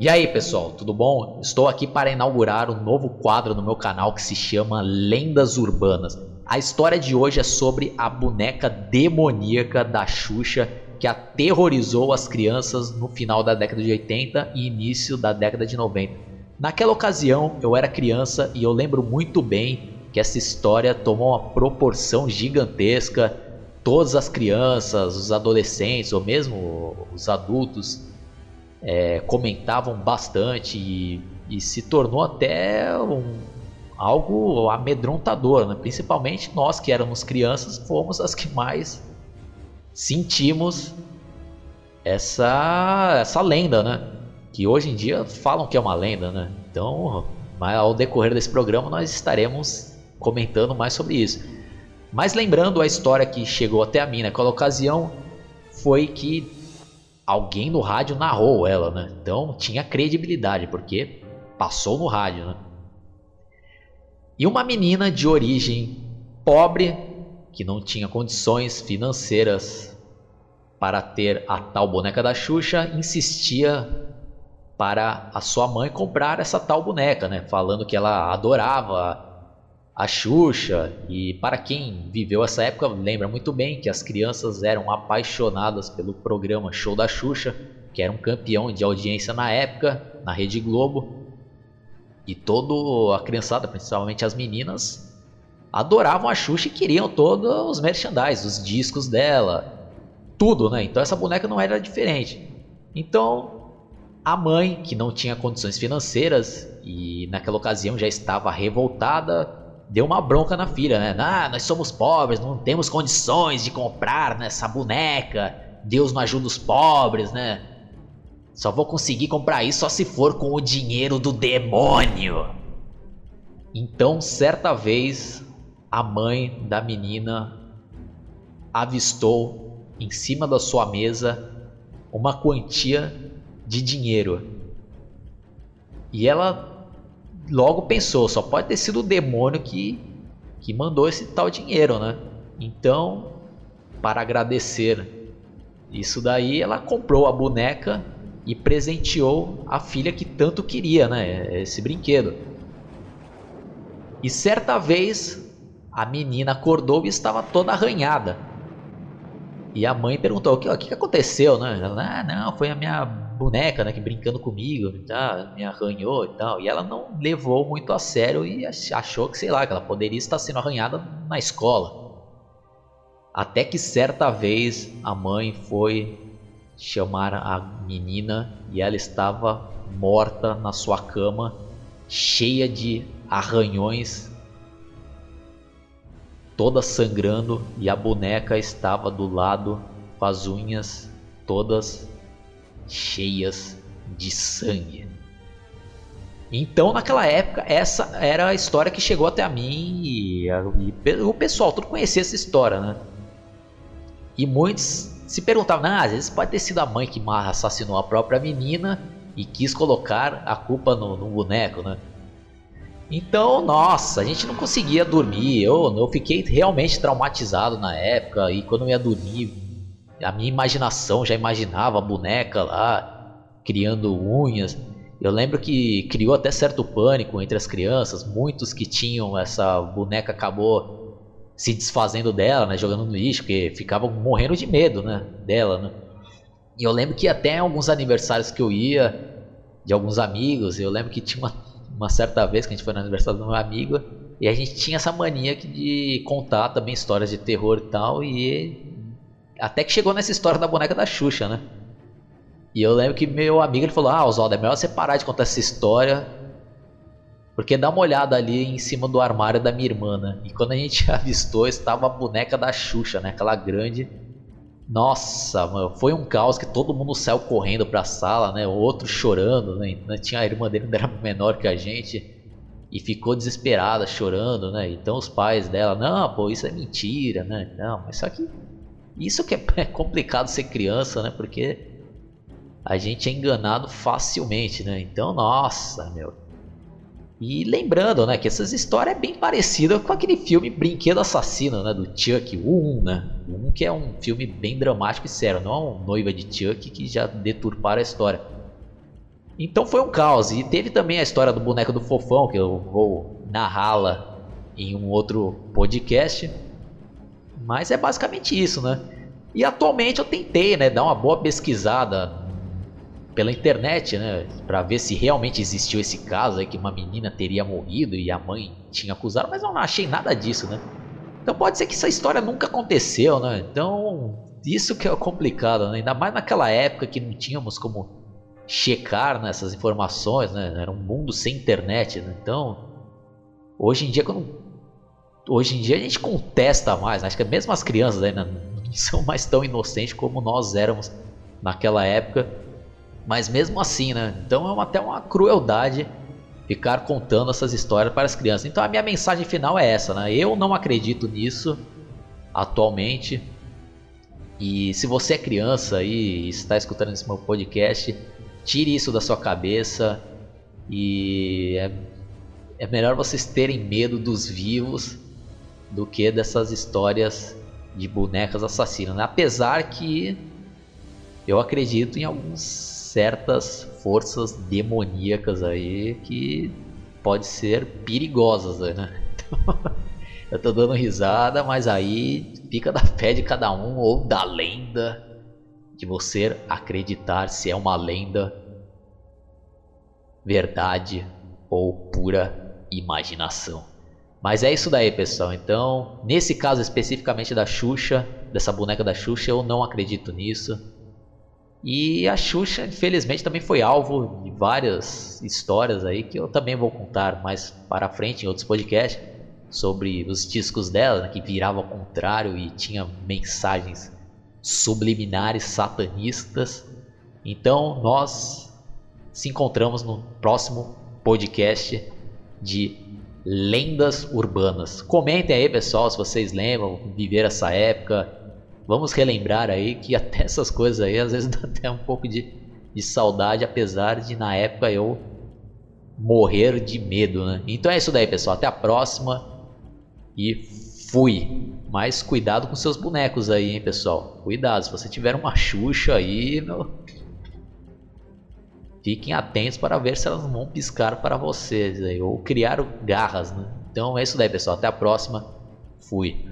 E aí pessoal, tudo bom? Estou aqui para inaugurar um novo quadro no meu canal que se chama Lendas Urbanas. A história de hoje é sobre a boneca demoníaca da Xuxa que aterrorizou as crianças no final da década de 80 e início da década de 90. Naquela ocasião eu era criança e eu lembro muito bem que essa história tomou uma proporção gigantesca. Todas as crianças, os adolescentes ou mesmo os adultos é, comentavam bastante e, e, se tornou até um, algo amedrontador, né? principalmente nós que éramos crianças fomos as que mais sentimos essa essa lenda, né? Que hoje em dia falam que é uma lenda, né? Então, ao decorrer desse programa nós estaremos comentando mais sobre isso. Mas lembrando a história que chegou até a mim naquela ocasião foi que alguém no rádio narrou ela, né? Então tinha credibilidade, porque passou no rádio, né? E uma menina de origem pobre, que não tinha condições financeiras para ter a tal boneca da Xuxa, insistia para a sua mãe comprar essa tal boneca, né? Falando que ela adorava a Xuxa. E para quem viveu essa época, lembra muito bem que as crianças eram apaixonadas pelo programa Show da Xuxa, que era um campeão de audiência na época, na Rede Globo. E toda a criançada, principalmente as meninas, adoravam a Xuxa e queriam todos os merchandise, os discos dela, tudo, né? Então essa boneca não era diferente. Então a mãe, que não tinha condições financeiras e naquela ocasião já estava revoltada, deu uma bronca na filha, né? Ah, nós somos pobres, não temos condições de comprar né, essa boneca. Deus não ajuda os pobres, né? Só vou conseguir comprar isso só se for com o dinheiro do demônio. Então, certa vez, a mãe da menina avistou em cima da sua mesa uma quantia de dinheiro. E ela logo pensou, só pode ter sido o demônio que, que mandou esse tal dinheiro, né? Então, para agradecer isso daí, ela comprou a boneca e presenteou a filha que tanto queria, né? Esse brinquedo. E certa vez a menina acordou e estava toda arranhada. E a mãe perguntou: o que, o que aconteceu, né? Ela, ah, não, foi a minha boneca, né, que brincando comigo, tá, me arranhou e tal. E ela não levou muito a sério e achou que, sei lá, que ela poderia estar sendo arranhada na escola. Até que certa vez a mãe foi chamar a menina e ela estava morta na sua cama, cheia de arranhões, toda sangrando, e a boneca estava do lado com as unhas todas cheias de sangue. Então, naquela época, essa era a história que chegou até a mim e, e o pessoal todo conhecia essa história, né? E muitos se perguntavam, ah, às vezes pode ter sido a mãe que assassinou a própria menina e quis colocar a culpa no, no boneco, né? Então, nossa, a gente não conseguia dormir. Eu, eu fiquei realmente traumatizado na época e quando eu ia dormir, a minha imaginação já imaginava a boneca lá criando unhas. Eu lembro que criou até certo pânico entre as crianças. Muitos que tinham essa boneca acabou se desfazendo dela, né, jogando no lixo, porque ficavam morrendo de medo, né, dela, né. E eu lembro que até alguns aniversários que eu ia de alguns amigos, eu lembro que tinha uma, uma certa vez que a gente foi no aniversário do meu amigo e a gente tinha essa mania de contar também histórias de terror e tal, e até que chegou nessa história da boneca da Xuxa, né? E eu lembro que meu amigo ele falou: Ah, Oswaldo, é melhor você parar de contar essa história. Porque dá uma olhada ali em cima do armário da minha irmã, né? E quando a gente avistou, estava a boneca da Xuxa, né? Aquela grande. Nossa, mano, foi um caos que todo mundo saiu correndo pra sala, né? O outro chorando, né? Tinha a irmã dele que era menor que a gente e ficou desesperada, chorando, né? Então os pais dela, não, pô, isso é mentira, né? Não, mas só que isso que é complicado ser criança, né? Porque a gente é enganado facilmente, né? Então, nossa, meu. E lembrando, né, que essas histórias é bem parecida com aquele filme Brinquedo Assassino, né, do Chuck, o 1, né? O 1 que é um filme bem dramático e sério, não é um noiva de Chuck que já deturparam a história. Então foi um caos. E teve também a história do boneco do fofão, que eu vou narrá-la em um outro podcast. Mas é basicamente isso, né? E atualmente eu tentei, né, dar uma boa pesquisada pela internet, né, para ver se realmente existiu esse caso aí que uma menina teria morrido e a mãe tinha acusado, mas eu não achei nada disso, né? Então pode ser que essa história nunca aconteceu, né? Então isso que é complicado, né? ainda mais naquela época que não tínhamos como checar nessas né, informações, né? Era um mundo sem internet, né? Então hoje em dia quando hoje em dia a gente contesta mais, acho que mesmo as crianças ainda não são mais tão inocentes como nós éramos naquela época, mas mesmo assim, né? Então é uma, até uma crueldade ficar contando essas histórias para as crianças. Então a minha mensagem final é essa, né? Eu não acredito nisso atualmente. E se você é criança e está escutando esse meu podcast, tire isso da sua cabeça e é, é melhor vocês terem medo dos vivos do que dessas histórias de bonecas assassinas. Né? Apesar que eu acredito em algumas certas forças demoníacas aí que pode ser perigosas, né? Então, eu tô dando risada, mas aí fica da fé de cada um ou da lenda de você acreditar se é uma lenda, verdade ou pura imaginação. Mas é isso daí, pessoal. Então, nesse caso especificamente da Xuxa, dessa boneca da Xuxa, eu não acredito nisso. E a Xuxa, infelizmente, também foi alvo de várias histórias aí que eu também vou contar mais para frente em outros podcasts sobre os discos dela, né, que virava ao contrário e tinha mensagens subliminares satanistas. Então, nós se encontramos no próximo podcast de lendas urbanas. Comentem aí, pessoal, se vocês lembram, viver essa época. Vamos relembrar aí que até essas coisas aí às vezes dá até um pouco de, de saudade, apesar de na época eu morrer de medo, né? Então é isso daí, pessoal. Até a próxima e fui. Mas cuidado com seus bonecos aí, hein, pessoal. Cuidado, se você tiver uma Xuxa aí, meu... Fiquem atentos para ver se elas vão piscar para vocês aí, ou criar garras, né? Então é isso daí, pessoal. Até a próxima. Fui.